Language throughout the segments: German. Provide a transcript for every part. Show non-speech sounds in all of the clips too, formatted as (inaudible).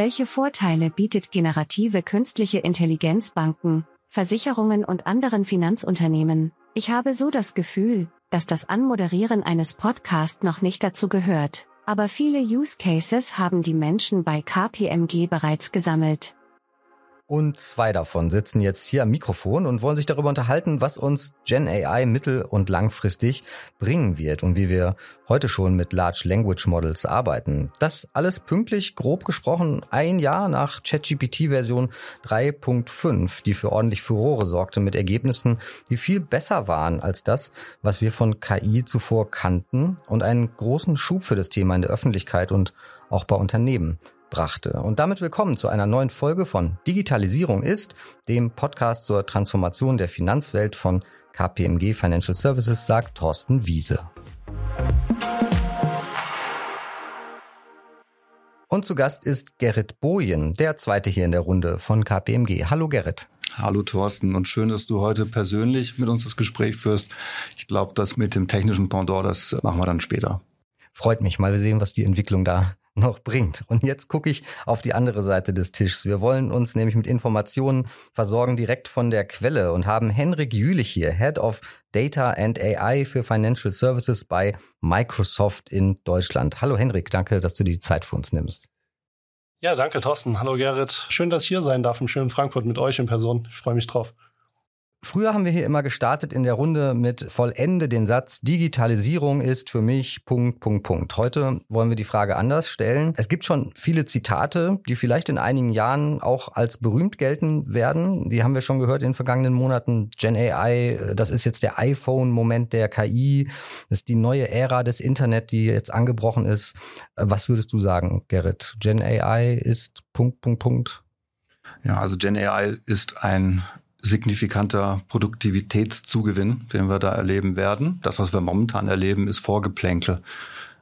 welche Vorteile bietet generative künstliche Intelligenz Banken, Versicherungen und anderen Finanzunternehmen? Ich habe so das Gefühl, dass das Anmoderieren eines Podcasts noch nicht dazu gehört, aber viele Use Cases haben die Menschen bei KPMG bereits gesammelt. Und zwei davon sitzen jetzt hier am Mikrofon und wollen sich darüber unterhalten, was uns Gen AI mittel- und langfristig bringen wird und wie wir heute schon mit Large Language Models arbeiten. Das alles pünktlich, grob gesprochen, ein Jahr nach ChatGPT Version 3.5, die für ordentlich Furore sorgte mit Ergebnissen, die viel besser waren als das, was wir von KI zuvor kannten und einen großen Schub für das Thema in der Öffentlichkeit und auch bei Unternehmen brachte. Und damit willkommen zu einer neuen Folge von Digitalisierung ist, dem Podcast zur Transformation der Finanzwelt von KPMG Financial Services, sagt Thorsten Wiese. Und zu Gast ist Gerrit Bojen, der zweite hier in der Runde von KPMG. Hallo Gerrit. Hallo Thorsten und schön, dass du heute persönlich mit uns das Gespräch führst. Ich glaube, das mit dem technischen Pendant, das machen wir dann später. Freut mich. Mal sehen, was die Entwicklung da noch bringt. Und jetzt gucke ich auf die andere Seite des Tisches. Wir wollen uns nämlich mit Informationen versorgen direkt von der Quelle und haben Henrik Jülich hier, Head of Data and AI für Financial Services bei Microsoft in Deutschland. Hallo Henrik, danke, dass du die Zeit für uns nimmst. Ja, danke Thorsten. Hallo Gerrit. Schön, dass ich hier sein darf im schönen Frankfurt mit euch in Person. Ich freue mich drauf. Früher haben wir hier immer gestartet in der Runde mit vollende den Satz, Digitalisierung ist für mich Punkt, Punkt, Punkt. Heute wollen wir die Frage anders stellen. Es gibt schon viele Zitate, die vielleicht in einigen Jahren auch als berühmt gelten werden. Die haben wir schon gehört in den vergangenen Monaten. Gen AI, das ist jetzt der iPhone-Moment der KI, das ist die neue Ära des Internet, die jetzt angebrochen ist. Was würdest du sagen, Gerrit? Gen AI ist Punkt, Punkt, Punkt. Ja, also Gen AI ist ein signifikanter Produktivitätszugewinn, den wir da erleben werden. Das, was wir momentan erleben, ist Vorgeplänkel.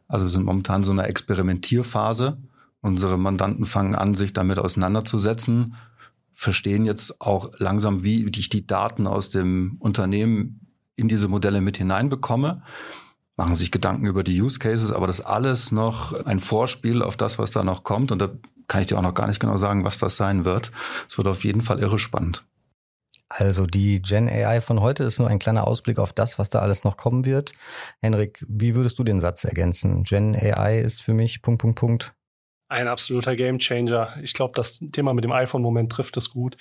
Also wir sind momentan in so einer Experimentierphase. Unsere Mandanten fangen an, sich damit auseinanderzusetzen, verstehen jetzt auch langsam, wie ich die Daten aus dem Unternehmen in diese Modelle mit hineinbekomme, machen sich Gedanken über die Use Cases, aber das alles noch ein Vorspiel auf das, was da noch kommt. Und da kann ich dir auch noch gar nicht genau sagen, was das sein wird. Es wird auf jeden Fall irre spannend. Also die Gen AI von heute ist nur ein kleiner Ausblick auf das, was da alles noch kommen wird. Henrik, wie würdest du den Satz ergänzen? Gen AI ist für mich Punkt, Punkt, Punkt. Ein absoluter Gamechanger. Ich glaube, das Thema mit dem iPhone-Moment trifft es gut.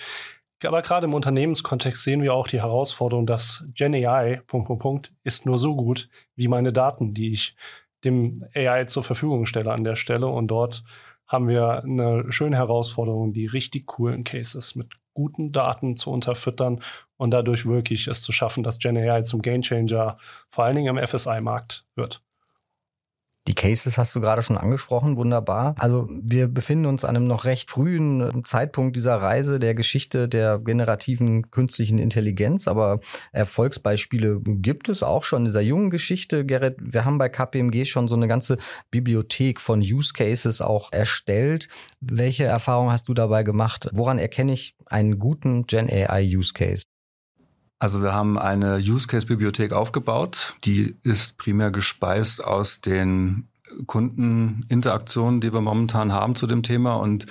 Aber gerade im Unternehmenskontext sehen wir auch die Herausforderung, dass Gen AI, Punkt, Punkt, Punkt, ist nur so gut wie meine Daten, die ich dem AI zur Verfügung stelle an der Stelle. Und dort haben wir eine schöne Herausforderung, die richtig coolen Cases mit guten Daten zu unterfüttern und dadurch wirklich es zu schaffen, dass Gen AI zum Gamechanger vor allen Dingen im FSI-Markt wird. Die Cases hast du gerade schon angesprochen, wunderbar. Also wir befinden uns an einem noch recht frühen äh, Zeitpunkt dieser Reise der Geschichte der generativen künstlichen Intelligenz, aber Erfolgsbeispiele gibt es auch schon in dieser jungen Geschichte. Gerrit, wir haben bei KPMG schon so eine ganze Bibliothek von Use Cases auch erstellt. Welche Erfahrungen hast du dabei gemacht? Woran erkenne ich einen guten Gen AI Use Case? Also wir haben eine Use Case Bibliothek aufgebaut. Die ist primär gespeist aus den Kundeninteraktionen, die wir momentan haben zu dem Thema und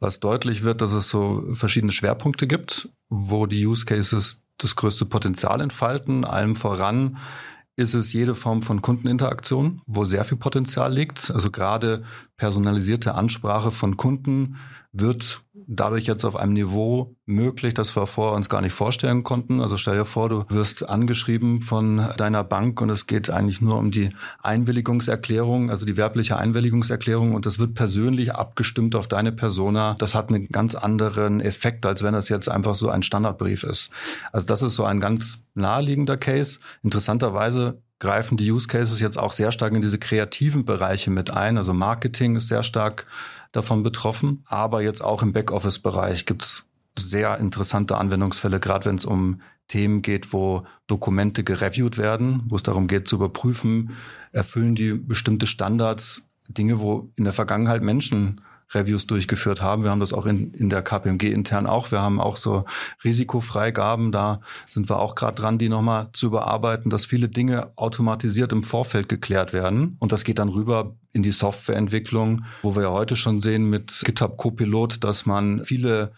was deutlich wird, dass es so verschiedene Schwerpunkte gibt, wo die Use Cases das größte Potenzial entfalten. Allem voran ist es jede Form von Kundeninteraktion, wo sehr viel Potenzial liegt. Also gerade personalisierte Ansprache von Kunden wird dadurch jetzt auf einem Niveau möglich, das wir vorher uns gar nicht vorstellen konnten. Also stell dir vor, du wirst angeschrieben von deiner Bank und es geht eigentlich nur um die Einwilligungserklärung, also die werbliche Einwilligungserklärung und das wird persönlich abgestimmt auf deine Persona. Das hat einen ganz anderen Effekt, als wenn das jetzt einfach so ein Standardbrief ist. Also das ist so ein ganz naheliegender Case. Interessanterweise greifen die Use Cases jetzt auch sehr stark in diese kreativen Bereiche mit ein. Also Marketing ist sehr stark davon betroffen. Aber jetzt auch im Backoffice-Bereich gibt's sehr interessante Anwendungsfälle, gerade wenn es um Themen geht, wo Dokumente gereviewt werden, wo es darum geht zu überprüfen, erfüllen die bestimmte Standards, Dinge, wo in der Vergangenheit Menschen Reviews durchgeführt haben. Wir haben das auch in, in der KPMG intern auch. Wir haben auch so Risikofreigaben. Da sind wir auch gerade dran, die nochmal zu überarbeiten, dass viele Dinge automatisiert im Vorfeld geklärt werden. Und das geht dann rüber in die Softwareentwicklung, wo wir ja heute schon sehen mit GitHub Copilot, dass man viele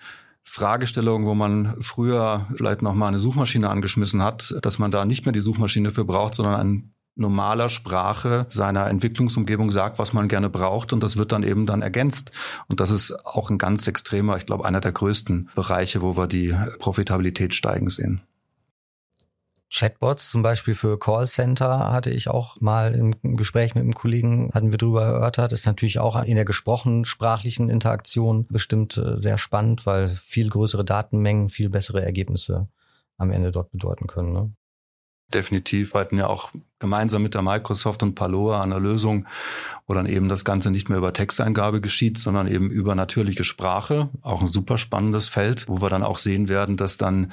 Fragestellungen, wo man früher vielleicht noch mal eine Suchmaschine angeschmissen hat, dass man da nicht mehr die Suchmaschine für braucht, sondern ein normaler Sprache seiner Entwicklungsumgebung sagt, was man gerne braucht und das wird dann eben dann ergänzt. Und das ist auch ein ganz extremer, ich glaube, einer der größten Bereiche, wo wir die Profitabilität steigen sehen. Chatbots zum Beispiel für Callcenter hatte ich auch mal im Gespräch mit einem Kollegen, hatten wir drüber erörtert. Ist natürlich auch in der gesprochen sprachlichen Interaktion bestimmt äh, sehr spannend, weil viel größere Datenmengen viel bessere Ergebnisse am Ende dort bedeuten können. Ne? Definitiv. Hatten ja auch gemeinsam mit der Microsoft und Paloa an einer Lösung, wo dann eben das Ganze nicht mehr über Texteingabe geschieht, sondern eben über natürliche Sprache. Auch ein super spannendes Feld, wo wir dann auch sehen werden, dass dann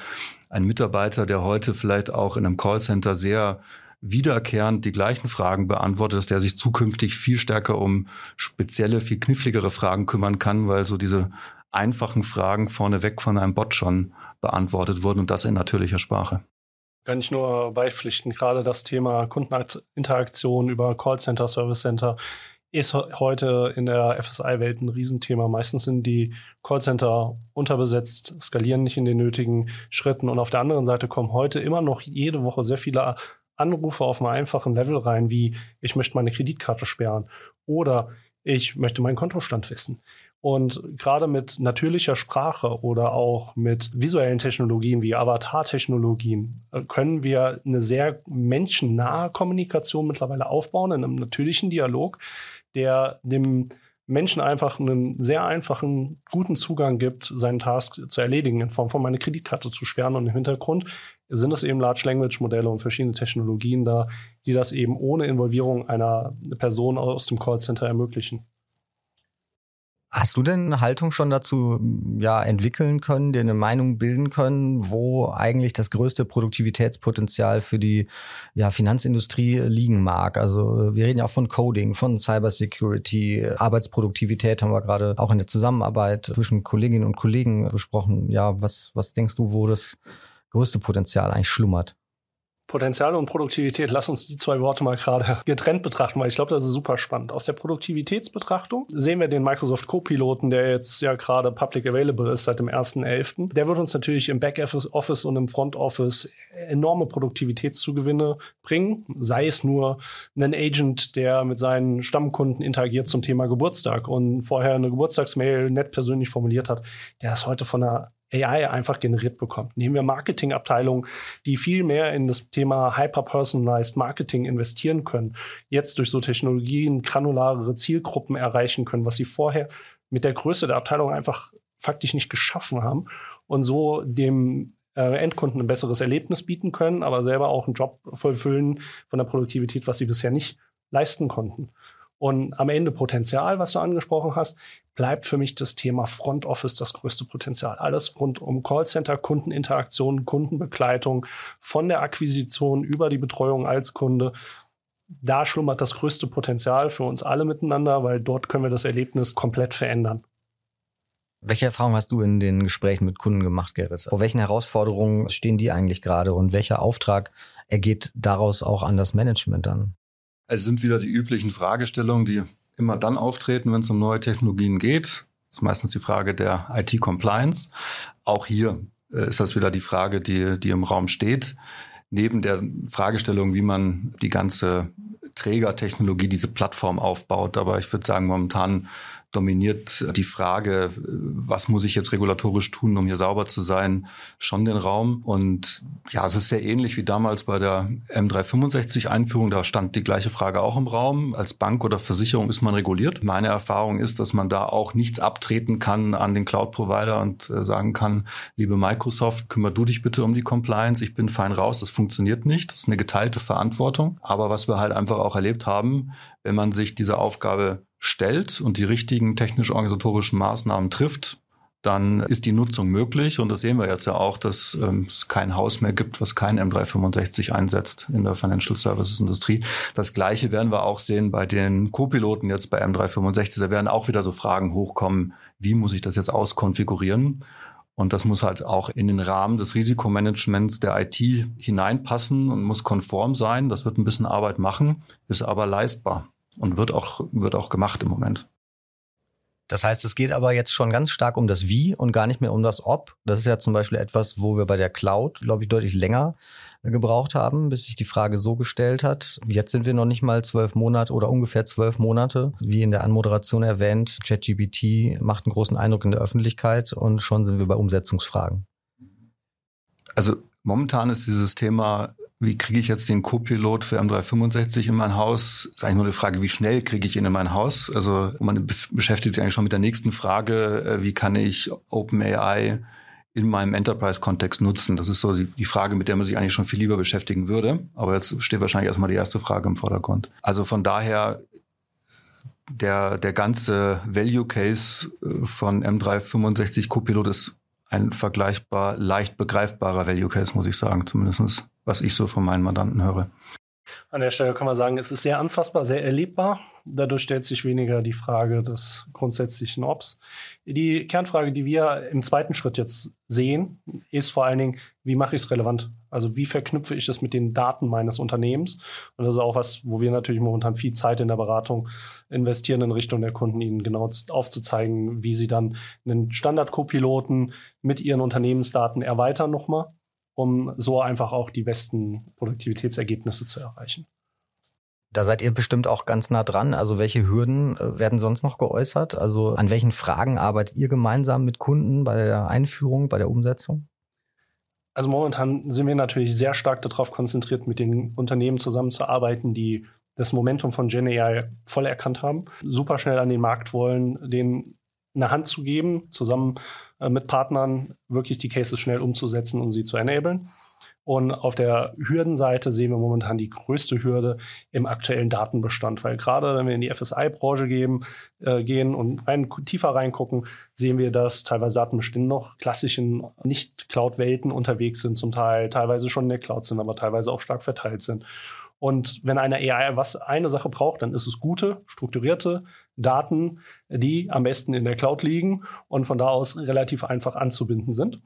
ein Mitarbeiter, der heute vielleicht auch in einem Callcenter sehr wiederkehrend die gleichen Fragen beantwortet, dass der sich zukünftig viel stärker um spezielle, viel kniffligere Fragen kümmern kann, weil so diese einfachen Fragen vorneweg von einem Bot schon beantwortet wurden und das in natürlicher Sprache. Kann ich nur beipflichten. Gerade das Thema Kundeninteraktion über Callcenter, Service Center ist heute in der FSI-Welt ein Riesenthema. Meistens sind die Callcenter unterbesetzt, skalieren nicht in den nötigen Schritten. Und auf der anderen Seite kommen heute immer noch jede Woche sehr viele Anrufe auf einem einfachen Level rein, wie ich möchte meine Kreditkarte sperren oder ich möchte meinen Kontostand wissen. Und gerade mit natürlicher Sprache oder auch mit visuellen Technologien wie Avatar-Technologien äh, können wir eine sehr menschennahe Kommunikation mittlerweile aufbauen in einem natürlichen Dialog, der dem Menschen einfach einen sehr einfachen, guten Zugang gibt, seinen Task zu erledigen, in Form von meine Kreditkarte zu sperren. Und im Hintergrund sind es eben Large Language Modelle und verschiedene Technologien da, die das eben ohne Involvierung einer Person aus dem Callcenter ermöglichen. Hast du denn eine Haltung schon dazu ja, entwickeln können, dir eine Meinung bilden können, wo eigentlich das größte Produktivitätspotenzial für die ja, Finanzindustrie liegen mag? Also wir reden ja auch von Coding, von Cybersecurity, Arbeitsproduktivität haben wir gerade auch in der Zusammenarbeit zwischen Kolleginnen und Kollegen besprochen. Ja, was, was denkst du, wo das größte Potenzial eigentlich schlummert? Potenzial und Produktivität, lass uns die zwei Worte mal gerade (laughs) getrennt betrachten, weil ich glaube, das ist super spannend. Aus der Produktivitätsbetrachtung sehen wir den Microsoft Co-Piloten, der jetzt ja gerade public available ist seit dem 1.11. Der wird uns natürlich im Backoffice und im Front Office enorme Produktivitätszugewinne bringen, sei es nur ein Agent, der mit seinen Stammkunden interagiert zum Thema Geburtstag und vorher eine Geburtstagsmail nett persönlich formuliert hat, der ist heute von einer AI einfach generiert bekommt. Nehmen wir Marketingabteilungen, die viel mehr in das Thema Hyper-Personalized Marketing investieren können, jetzt durch so Technologien granularere Zielgruppen erreichen können, was sie vorher mit der Größe der Abteilung einfach faktisch nicht geschaffen haben und so dem äh, Endkunden ein besseres Erlebnis bieten können, aber selber auch einen Job vollfüllen von der Produktivität, was sie bisher nicht leisten konnten. Und am Ende Potenzial, was du angesprochen hast, bleibt für mich das Thema Front Office das größte Potenzial. Alles rund um Callcenter, Kundeninteraktion, Kundenbegleitung, von der Akquisition über die Betreuung als Kunde. Da schlummert das größte Potenzial für uns alle miteinander, weil dort können wir das Erlebnis komplett verändern. Welche Erfahrungen hast du in den Gesprächen mit Kunden gemacht, Gerrit? Vor welchen Herausforderungen stehen die eigentlich gerade und welcher Auftrag ergeht daraus auch an das Management dann? Es sind wieder die üblichen Fragestellungen, die immer dann auftreten, wenn es um neue Technologien geht. Das ist meistens die Frage der IT-Compliance. Auch hier äh, ist das wieder die Frage, die, die im Raum steht. Neben der Fragestellung, wie man die ganze Trägertechnologie, diese Plattform aufbaut. Aber ich würde sagen, momentan dominiert die Frage, was muss ich jetzt regulatorisch tun, um hier sauber zu sein, schon den Raum. Und ja, es ist sehr ähnlich wie damals bei der M365-Einführung. Da stand die gleiche Frage auch im Raum. Als Bank oder Versicherung ist man reguliert. Meine Erfahrung ist, dass man da auch nichts abtreten kann an den Cloud-Provider und äh, sagen kann, liebe Microsoft, kümmer du dich bitte um die Compliance. Ich bin fein raus. Das funktioniert nicht. Das ist eine geteilte Verantwortung. Aber was wir halt einfach auch erlebt haben, wenn man sich diese Aufgabe stellt und die richtigen technisch-organisatorischen Maßnahmen trifft, dann ist die Nutzung möglich. Und das sehen wir jetzt ja auch, dass ähm, es kein Haus mehr gibt, was kein M365 einsetzt in der Financial Services Industrie. Das Gleiche werden wir auch sehen bei den Co-Piloten jetzt bei M365. Da werden auch wieder so Fragen hochkommen, wie muss ich das jetzt auskonfigurieren? Und das muss halt auch in den Rahmen des Risikomanagements der IT hineinpassen und muss konform sein. Das wird ein bisschen Arbeit machen, ist aber leistbar und wird auch, wird auch gemacht im Moment. Das heißt, es geht aber jetzt schon ganz stark um das Wie und gar nicht mehr um das Ob. Das ist ja zum Beispiel etwas, wo wir bei der Cloud, glaube ich, deutlich länger gebraucht haben, bis sich die Frage so gestellt hat. Jetzt sind wir noch nicht mal zwölf Monate oder ungefähr zwölf Monate. Wie in der Anmoderation erwähnt, ChatGPT macht einen großen Eindruck in der Öffentlichkeit und schon sind wir bei Umsetzungsfragen. Also momentan ist dieses Thema wie kriege ich jetzt den Co-Pilot für M365 in mein Haus? Ist eigentlich nur eine Frage, wie schnell kriege ich ihn in mein Haus? Also man beschäftigt sich eigentlich schon mit der nächsten Frage, äh, wie kann ich OpenAI in meinem Enterprise-Kontext nutzen? Das ist so die Frage, mit der man sich eigentlich schon viel lieber beschäftigen würde. Aber jetzt steht wahrscheinlich erstmal die erste Frage im Vordergrund. Also von daher der, der ganze Value Case äh, von M365 Copilot ist ein vergleichbar leicht begreifbarer Value Case, muss ich sagen, zumindestens was ich so von meinen Mandanten höre. An der Stelle kann man sagen, es ist sehr anfassbar, sehr erlebbar. Dadurch stellt sich weniger die Frage des grundsätzlichen Ops. Die Kernfrage, die wir im zweiten Schritt jetzt sehen, ist vor allen Dingen, wie mache ich es relevant? Also wie verknüpfe ich das mit den Daten meines Unternehmens? Und das ist auch was, wo wir natürlich momentan viel Zeit in der Beratung investieren in Richtung der Kunden, ihnen genau aufzuzeigen, wie sie dann einen Standard-Copiloten mit ihren Unternehmensdaten erweitern nochmal um so einfach auch die besten Produktivitätsergebnisse zu erreichen. Da seid ihr bestimmt auch ganz nah dran. Also welche Hürden äh, werden sonst noch geäußert? Also an welchen Fragen arbeitet ihr gemeinsam mit Kunden bei der Einführung, bei der Umsetzung? Also momentan sind wir natürlich sehr stark darauf konzentriert, mit den Unternehmen zusammenzuarbeiten, die das Momentum von GenAI voll erkannt haben, super schnell an den Markt wollen, den eine Hand zu geben, zusammen äh, mit Partnern wirklich die Cases schnell umzusetzen und sie zu enablen. Und auf der Hürdenseite sehen wir momentan die größte Hürde im aktuellen Datenbestand, weil gerade wenn wir in die FSI-Branche gehen, äh, gehen und rein, tiefer reingucken, sehen wir, dass teilweise Datenbestände noch klassischen Nicht-Cloud-Welten unterwegs sind, zum Teil teilweise schon in der Cloud sind, aber teilweise auch stark verteilt sind. Und wenn eine AI was eine Sache braucht, dann ist es gute, strukturierte Daten, die am besten in der Cloud liegen und von da aus relativ einfach anzubinden sind.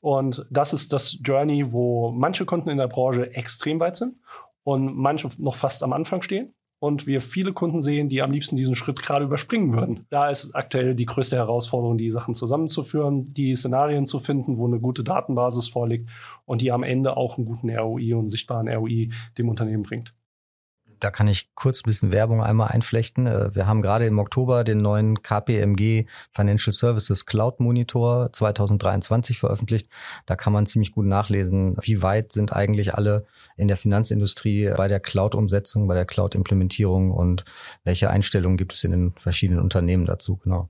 Und das ist das Journey, wo manche Kunden in der Branche extrem weit sind und manche noch fast am Anfang stehen und wir viele Kunden sehen, die am liebsten diesen Schritt gerade überspringen würden. Da ist aktuell die größte Herausforderung, die Sachen zusammenzuführen, die Szenarien zu finden, wo eine gute Datenbasis vorliegt und die am Ende auch einen guten ROI und einen sichtbaren ROI dem Unternehmen bringt da kann ich kurz ein bisschen Werbung einmal einflechten. Äh, wir haben gerade im Oktober den neuen KPMG Financial Services Cloud Monitor 2023 veröffentlicht. Da kann man ziemlich gut nachlesen, wie weit sind eigentlich alle in der Finanzindustrie bei der Cloud-Umsetzung, bei der Cloud-Implementierung und welche Einstellungen gibt es in den verschiedenen Unternehmen dazu, genau.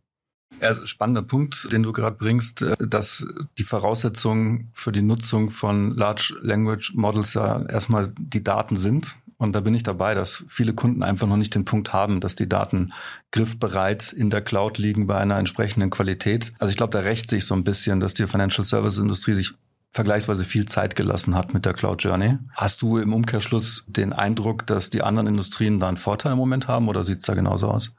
Ja, spannender Punkt, den du gerade bringst, äh, dass die Voraussetzungen für die Nutzung von Large Language Models ja erstmal die Daten sind. Und da bin ich dabei, dass viele Kunden einfach noch nicht den Punkt haben, dass die Daten griffbereit in der Cloud liegen bei einer entsprechenden Qualität. Also ich glaube, da rächt sich so ein bisschen, dass die Financial Services Industrie sich vergleichsweise viel Zeit gelassen hat mit der Cloud Journey. Hast du im Umkehrschluss den Eindruck, dass die anderen Industrien da einen Vorteil im Moment haben oder sieht es da genauso aus?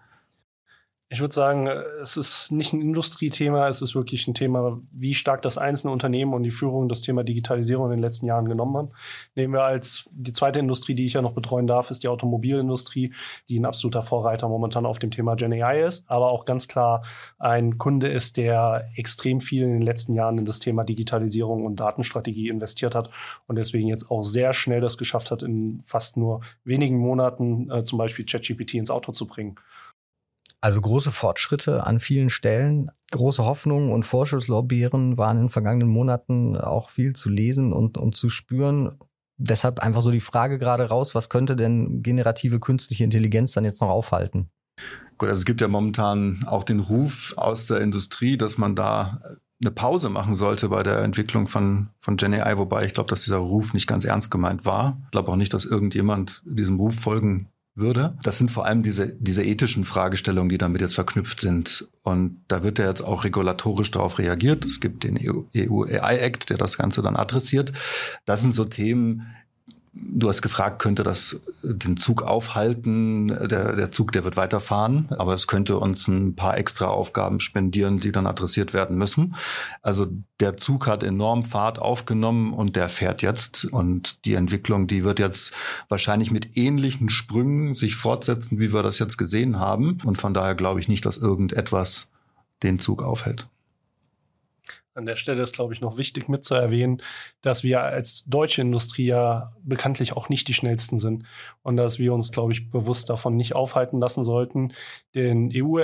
Ich würde sagen, es ist nicht ein Industriethema, es ist wirklich ein Thema, wie stark das einzelne Unternehmen und die Führung das Thema Digitalisierung in den letzten Jahren genommen haben. Nehmen wir als die zweite Industrie, die ich ja noch betreuen darf, ist die Automobilindustrie, die ein absoluter Vorreiter momentan auf dem Thema Gen AI ist, aber auch ganz klar ein Kunde ist, der extrem viel in den letzten Jahren in das Thema Digitalisierung und Datenstrategie investiert hat und deswegen jetzt auch sehr schnell das geschafft hat, in fast nur wenigen Monaten äh, zum Beispiel ChatGPT ins Auto zu bringen. Also große Fortschritte an vielen Stellen. Große Hoffnungen und Vorschusslorbeeren waren in den vergangenen Monaten auch viel zu lesen und, und zu spüren. Deshalb einfach so die Frage gerade raus, was könnte denn generative künstliche Intelligenz dann jetzt noch aufhalten? Gut, also es gibt ja momentan auch den Ruf aus der Industrie, dass man da eine Pause machen sollte bei der Entwicklung von, von GenAI, wobei ich glaube, dass dieser Ruf nicht ganz ernst gemeint war. Ich glaube auch nicht, dass irgendjemand diesem Ruf folgen würde. Das sind vor allem diese, diese ethischen Fragestellungen, die damit jetzt verknüpft sind. Und da wird ja jetzt auch regulatorisch darauf reagiert. Es gibt den EU, EU AI Act, der das Ganze dann adressiert. Das sind so Themen, Du hast gefragt, könnte das den Zug aufhalten? Der, der Zug, der wird weiterfahren, aber es könnte uns ein paar extra Aufgaben spendieren, die dann adressiert werden müssen. Also der Zug hat enorm Fahrt aufgenommen und der fährt jetzt. Und die Entwicklung, die wird jetzt wahrscheinlich mit ähnlichen Sprüngen sich fortsetzen, wie wir das jetzt gesehen haben. Und von daher glaube ich nicht, dass irgendetwas den Zug aufhält. An der Stelle ist, glaube ich, noch wichtig mitzuerwähnen, dass wir als deutsche Industrie ja bekanntlich auch nicht die schnellsten sind und dass wir uns, glaube ich, bewusst davon nicht aufhalten lassen sollten. Den EU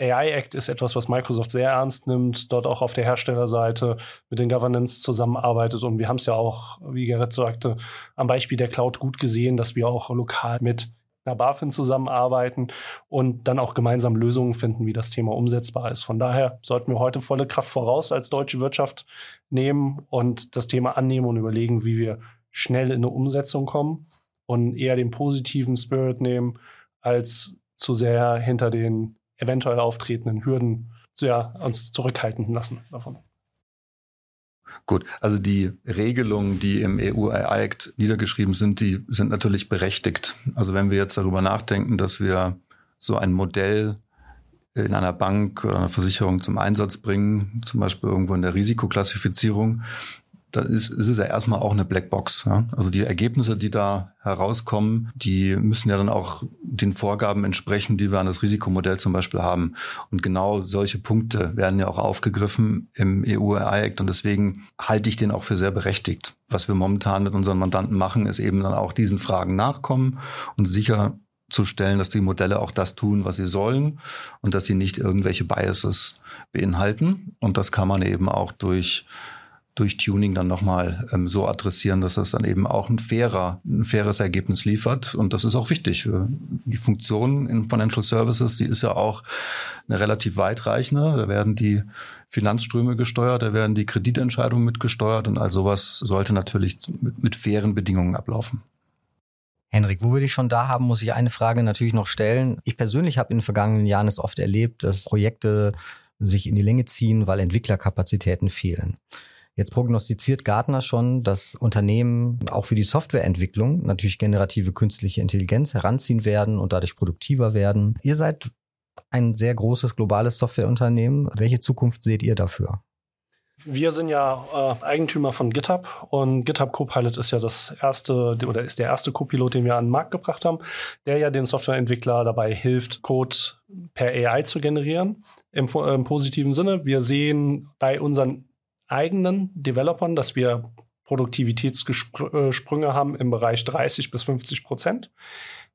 AI Act ist etwas, was Microsoft sehr ernst nimmt, dort auch auf der Herstellerseite mit den Governance zusammenarbeitet. Und wir haben es ja auch, wie Gerrit sagte, am Beispiel der Cloud gut gesehen, dass wir auch lokal mit einer BaFin zusammenarbeiten und dann auch gemeinsam Lösungen finden, wie das Thema umsetzbar ist. Von daher sollten wir heute volle Kraft voraus als deutsche Wirtschaft nehmen und das Thema annehmen und überlegen, wie wir schnell in eine Umsetzung kommen und eher den positiven Spirit nehmen, als zu sehr hinter den eventuell auftretenden Hürden ja, uns zurückhalten lassen davon. Gut, also die Regelungen, die im EU-Act niedergeschrieben sind, die sind natürlich berechtigt. Also wenn wir jetzt darüber nachdenken, dass wir so ein Modell in einer Bank oder einer Versicherung zum Einsatz bringen, zum Beispiel irgendwo in der Risikoklassifizierung, da ist, ist es ja erstmal auch eine Blackbox. Ja? Also die Ergebnisse, die da herauskommen, die müssen ja dann auch den Vorgaben entsprechen, die wir an das Risikomodell zum Beispiel haben. Und genau solche Punkte werden ja auch aufgegriffen im EU-AI-Act und deswegen halte ich den auch für sehr berechtigt. Was wir momentan mit unseren Mandanten machen, ist eben dann auch diesen Fragen nachkommen und sicher zu stellen, dass die Modelle auch das tun, was sie sollen und dass sie nicht irgendwelche Biases beinhalten. Und das kann man eben auch durch durch Tuning dann nochmal ähm, so adressieren, dass das dann eben auch ein fairer, ein faires Ergebnis liefert. Und das ist auch wichtig. Die Funktion in Financial Services, die ist ja auch eine relativ weitreichende. Da werden die Finanzströme gesteuert, da werden die Kreditentscheidungen mitgesteuert und all sowas sollte natürlich mit, mit fairen Bedingungen ablaufen. Henrik, wo wir dich schon da haben, muss ich eine Frage natürlich noch stellen. Ich persönlich habe in den vergangenen Jahren es oft erlebt, dass Projekte sich in die Länge ziehen, weil Entwicklerkapazitäten fehlen. Jetzt prognostiziert Gartner schon, dass Unternehmen auch für die Softwareentwicklung natürlich generative künstliche Intelligenz heranziehen werden und dadurch produktiver werden. Ihr seid ein sehr großes globales Softwareunternehmen. Welche Zukunft seht ihr dafür? Wir sind ja äh, Eigentümer von GitHub und GitHub Copilot ist ja das erste oder ist der erste Copilot, den wir an den Markt gebracht haben, der ja den Softwareentwickler dabei hilft, Code per AI zu generieren. Im, im positiven Sinne. Wir sehen bei unseren eigenen Developern, dass wir Produktivitätssprünge haben im Bereich 30 bis 50 Prozent.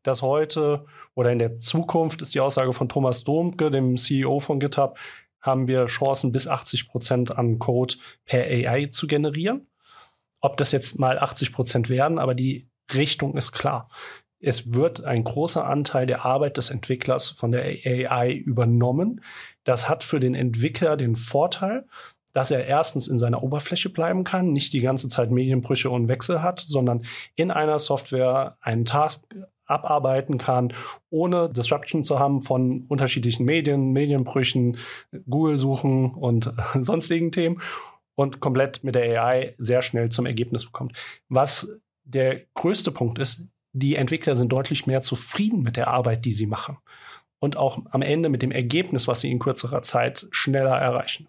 Dass heute oder in der Zukunft ist die Aussage von Thomas Domke, dem CEO von GitHub, haben wir Chancen bis 80 Prozent an Code per AI zu generieren. Ob das jetzt mal 80 Prozent werden, aber die Richtung ist klar. Es wird ein großer Anteil der Arbeit des Entwicklers von der AI übernommen. Das hat für den Entwickler den Vorteil, dass er erstens in seiner Oberfläche bleiben kann, nicht die ganze Zeit Medienbrüche und Wechsel hat, sondern in einer Software einen Task abarbeiten kann, ohne Disruption zu haben von unterschiedlichen Medien, Medienbrüchen, Google-Suchen und (laughs) sonstigen Themen und komplett mit der AI sehr schnell zum Ergebnis bekommt. Was der größte Punkt ist, die Entwickler sind deutlich mehr zufrieden mit der Arbeit, die sie machen und auch am Ende mit dem Ergebnis, was sie in kürzerer Zeit schneller erreichen.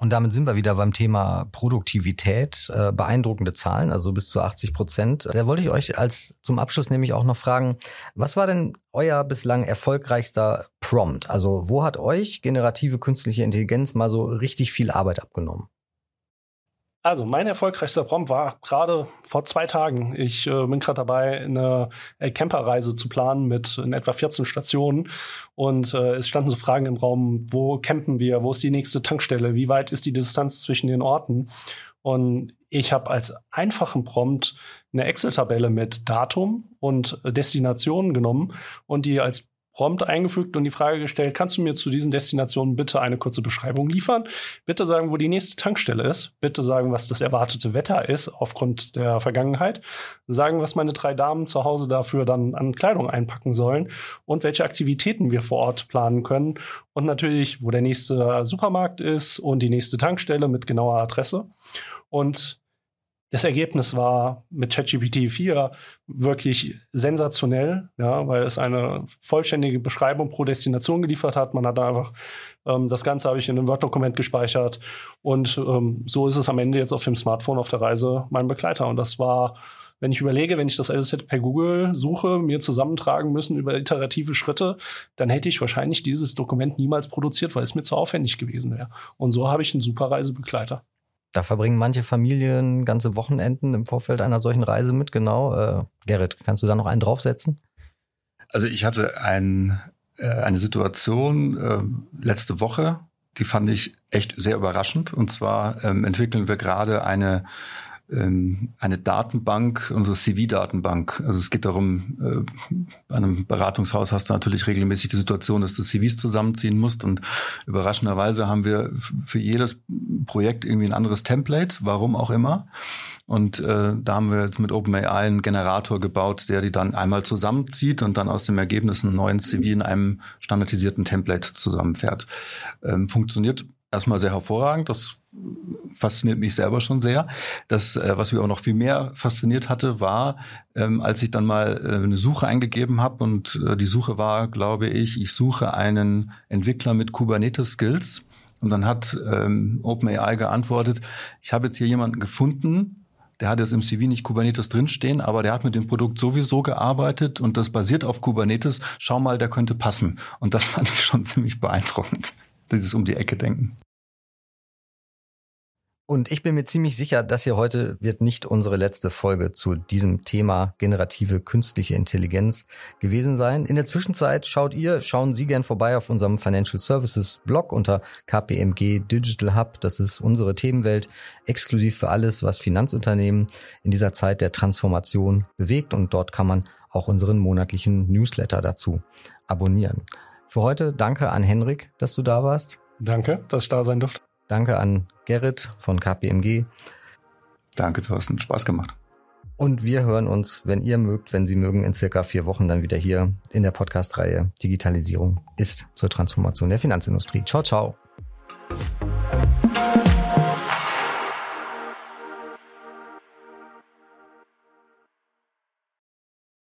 Und damit sind wir wieder beim Thema Produktivität. Äh, beeindruckende Zahlen, also bis zu 80 Prozent. Da wollte ich euch als zum Abschluss nämlich auch noch fragen, was war denn euer bislang erfolgreichster Prompt? Also wo hat euch generative künstliche Intelligenz mal so richtig viel Arbeit abgenommen? Also, mein erfolgreichster Prompt war gerade vor zwei Tagen. Ich äh, bin gerade dabei, eine äh, Camperreise zu planen mit in etwa 14 Stationen. Und äh, es standen so Fragen im Raum, wo campen wir, wo ist die nächste Tankstelle, wie weit ist die Distanz zwischen den Orten? Und ich habe als einfachen Prompt eine Excel-Tabelle mit Datum und Destination genommen und die als Prompt eingefügt und die Frage gestellt, kannst du mir zu diesen Destinationen bitte eine kurze Beschreibung liefern? Bitte sagen, wo die nächste Tankstelle ist. Bitte sagen, was das erwartete Wetter ist aufgrund der Vergangenheit. Sagen, was meine drei Damen zu Hause dafür dann an Kleidung einpacken sollen und welche Aktivitäten wir vor Ort planen können. Und natürlich, wo der nächste Supermarkt ist und die nächste Tankstelle mit genauer Adresse. Und das Ergebnis war mit ChatGPT 4 wirklich sensationell, ja, weil es eine vollständige Beschreibung pro Destination geliefert hat. Man hat einfach, ähm, das Ganze habe ich in einem Word-Dokument gespeichert und ähm, so ist es am Ende jetzt auf dem Smartphone auf der Reise mein Begleiter. Und das war, wenn ich überlege, wenn ich das alles hätte per Google suche, mir zusammentragen müssen über iterative Schritte, dann hätte ich wahrscheinlich dieses Dokument niemals produziert, weil es mir zu aufwendig gewesen wäre. Und so habe ich einen super Reisebegleiter. Da verbringen manche Familien ganze Wochenenden im Vorfeld einer solchen Reise mit, genau. Äh, Gerrit, kannst du da noch einen draufsetzen? Also ich hatte ein, äh, eine Situation äh, letzte Woche, die fand ich echt sehr überraschend. Und zwar ähm, entwickeln wir gerade eine eine Datenbank, unsere CV-Datenbank. Also es geht darum, äh, bei einem Beratungshaus hast du natürlich regelmäßig die Situation, dass du CVs zusammenziehen musst und überraschenderweise haben wir für jedes Projekt irgendwie ein anderes Template, warum auch immer. Und äh, da haben wir jetzt mit OpenAI einen Generator gebaut, der die dann einmal zusammenzieht und dann aus dem Ergebnis einen neuen CV in einem standardisierten Template zusammenfährt. Ähm, funktioniert erstmal sehr hervorragend. Das fasziniert mich selber schon sehr. Das, äh, was mich auch noch viel mehr fasziniert hatte, war, ähm, als ich dann mal äh, eine Suche eingegeben habe und äh, die Suche war, glaube ich, ich suche einen Entwickler mit Kubernetes-Skills. Und dann hat ähm, OpenAI geantwortet, ich habe jetzt hier jemanden gefunden, der hat jetzt im CV nicht Kubernetes drinstehen, aber der hat mit dem Produkt sowieso gearbeitet und das basiert auf Kubernetes. Schau mal, der könnte passen. Und das (laughs) fand ich schon ziemlich beeindruckend dieses um die Ecke denken. Und ich bin mir ziemlich sicher, dass hier heute wird nicht unsere letzte Folge zu diesem Thema generative künstliche Intelligenz gewesen sein. In der Zwischenzeit schaut ihr, schauen Sie gern vorbei auf unserem Financial Services Blog unter KPMG Digital Hub. Das ist unsere Themenwelt, exklusiv für alles, was Finanzunternehmen in dieser Zeit der Transformation bewegt. Und dort kann man auch unseren monatlichen Newsletter dazu abonnieren. Für heute danke an Henrik, dass du da warst. Danke, dass ich da sein durfte. Danke an Gerrit von KPMG. Danke, Thorsten. Spaß gemacht. Und wir hören uns, wenn ihr mögt, wenn Sie mögen, in circa vier Wochen dann wieder hier in der Podcast-Reihe Digitalisierung ist zur Transformation der Finanzindustrie. Ciao, ciao.